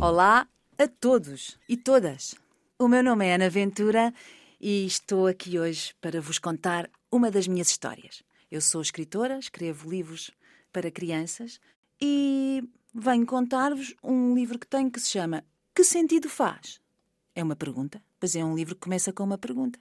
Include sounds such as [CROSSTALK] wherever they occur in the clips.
Olá a todos e todas. O meu nome é Ana Ventura e estou aqui hoje para vos contar uma das minhas histórias. Eu sou escritora, escrevo livros para crianças e venho contar-vos um livro que tenho que se chama Que Sentido Faz? É uma pergunta, pois é um livro que começa com uma pergunta.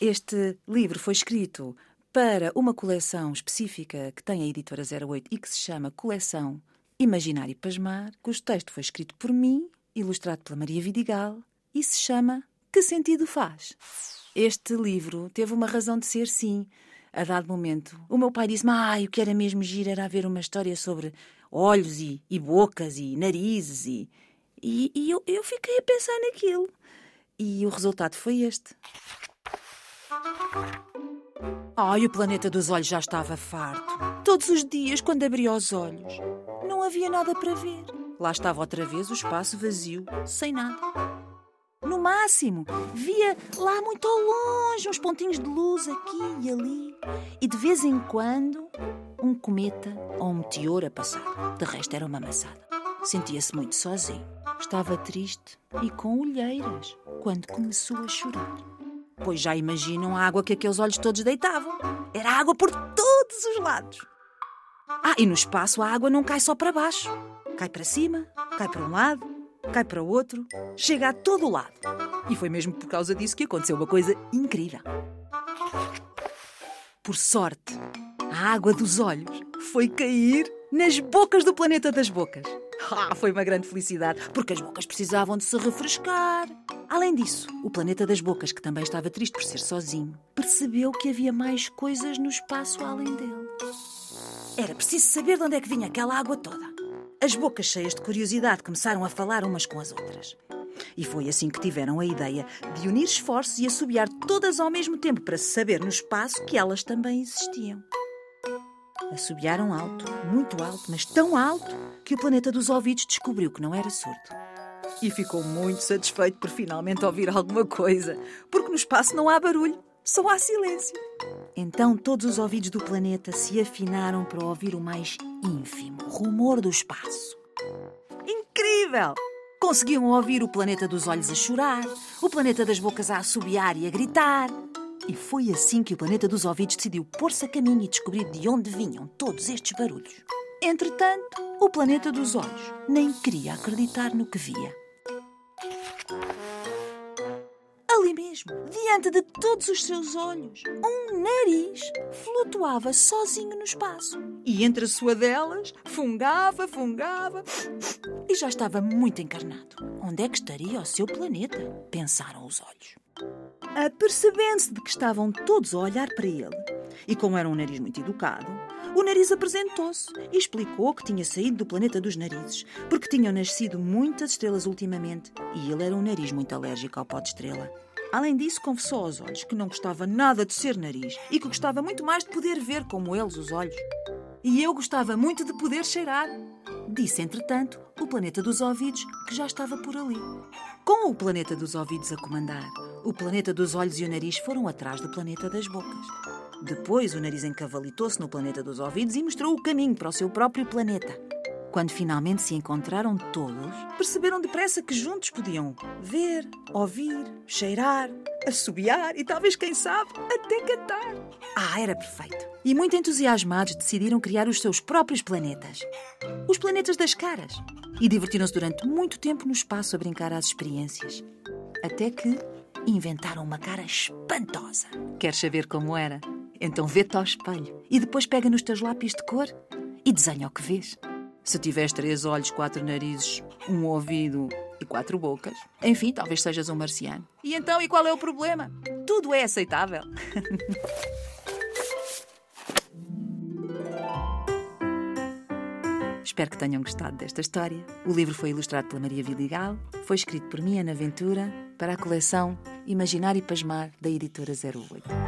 Este livro foi escrito para uma coleção específica que tem a editora 08 e que se chama Coleção Imaginar e Pasmar, cujo texto foi escrito por mim, ilustrado pela Maria Vidigal e se chama Que Sentido Faz? Este livro teve uma razão de ser, sim. A dado momento, o meu pai disse-me: Ah, o que era mesmo giro era haver uma história sobre olhos e, e bocas e narizes. E, e, e eu, eu fiquei a pensar naquilo. E o resultado foi este. Ai, o planeta dos olhos já estava farto. Todos os dias, quando abria os olhos, não havia nada para ver. Lá estava outra vez o espaço vazio, sem nada. No máximo, via lá muito ao longe uns pontinhos de luz aqui e ali. E de vez em quando, um cometa ou um meteor a passar. De resto, era uma amassada. Sentia-se muito sozinho. Estava triste e com olheiras quando começou a chorar. Pois já imaginam a água que aqueles olhos todos deitavam. Era água por todos os lados. Ah, e no espaço a água não cai só para baixo. Cai para cima, cai para um lado, cai para o outro, chega a todo o lado. E foi mesmo por causa disso que aconteceu uma coisa incrível. Por sorte, a água dos olhos foi cair nas bocas do planeta das bocas. Ah, foi uma grande felicidade, porque as bocas precisavam de se refrescar. Além disso, o planeta das bocas, que também estava triste por ser sozinho, percebeu que havia mais coisas no espaço além dele. Era preciso saber de onde é que vinha aquela água toda. As bocas cheias de curiosidade começaram a falar umas com as outras. E foi assim que tiveram a ideia de unir esforços e assobiar todas ao mesmo tempo para saber no espaço que elas também existiam. Assobiaram alto, muito alto, mas tão alto que o planeta dos ouvidos descobriu que não era surdo. E ficou muito satisfeito por finalmente ouvir alguma coisa, porque no espaço não há barulho, só há silêncio. Então todos os ouvidos do planeta se afinaram para ouvir o mais ínfimo rumor do espaço. Incrível! Conseguiam ouvir o planeta dos olhos a chorar, o planeta das bocas a assobiar e a gritar. E foi assim que o planeta dos ouvidos decidiu pôr-se a caminho e descobrir de onde vinham todos estes barulhos. Entretanto, o planeta dos olhos nem queria acreditar no que via. Mesmo, diante de todos os seus olhos, um nariz flutuava sozinho no espaço. E entre a sua delas, fungava, fungava e já estava muito encarnado. Onde é que estaria o seu planeta? Pensaram os olhos. Apercebendo-se de que estavam todos a olhar para ele, e como era um nariz muito educado, o nariz apresentou-se e explicou que tinha saído do planeta dos narizes, porque tinham nascido muitas estrelas ultimamente e ele era um nariz muito alérgico ao pó de estrela. Além disso, confessou aos olhos que não gostava nada de ser nariz e que gostava muito mais de poder ver como eles os olhos. E eu gostava muito de poder cheirar. Disse, entretanto, o planeta dos ouvidos, que já estava por ali. Com o planeta dos ouvidos a comandar, o planeta dos olhos e o nariz foram atrás do planeta das bocas. Depois, o nariz encavalitou-se no planeta dos ouvidos e mostrou o caminho para o seu próprio planeta. Quando finalmente se encontraram todos, perceberam depressa que juntos podiam ver, ouvir, cheirar, assobiar e talvez, quem sabe, até cantar. Ah, era perfeito. E muito entusiasmados decidiram criar os seus próprios planetas. Os planetas das caras. E divertiram-se durante muito tempo no espaço a brincar às experiências. Até que inventaram uma cara espantosa. Queres saber como era? Então vê-te ao espelho e depois pega nos teus lápis de cor e desenha o que vês. Se tiveres três olhos, quatro narizes, um ouvido e quatro bocas, enfim, talvez sejas um marciano. E então, e qual é o problema? Tudo é aceitável. [LAUGHS] Espero que tenham gostado desta história. O livro foi ilustrado pela Maria Vidigal, foi escrito por mim, Ana Ventura, para a coleção Imaginar e Pasmar da editora 08.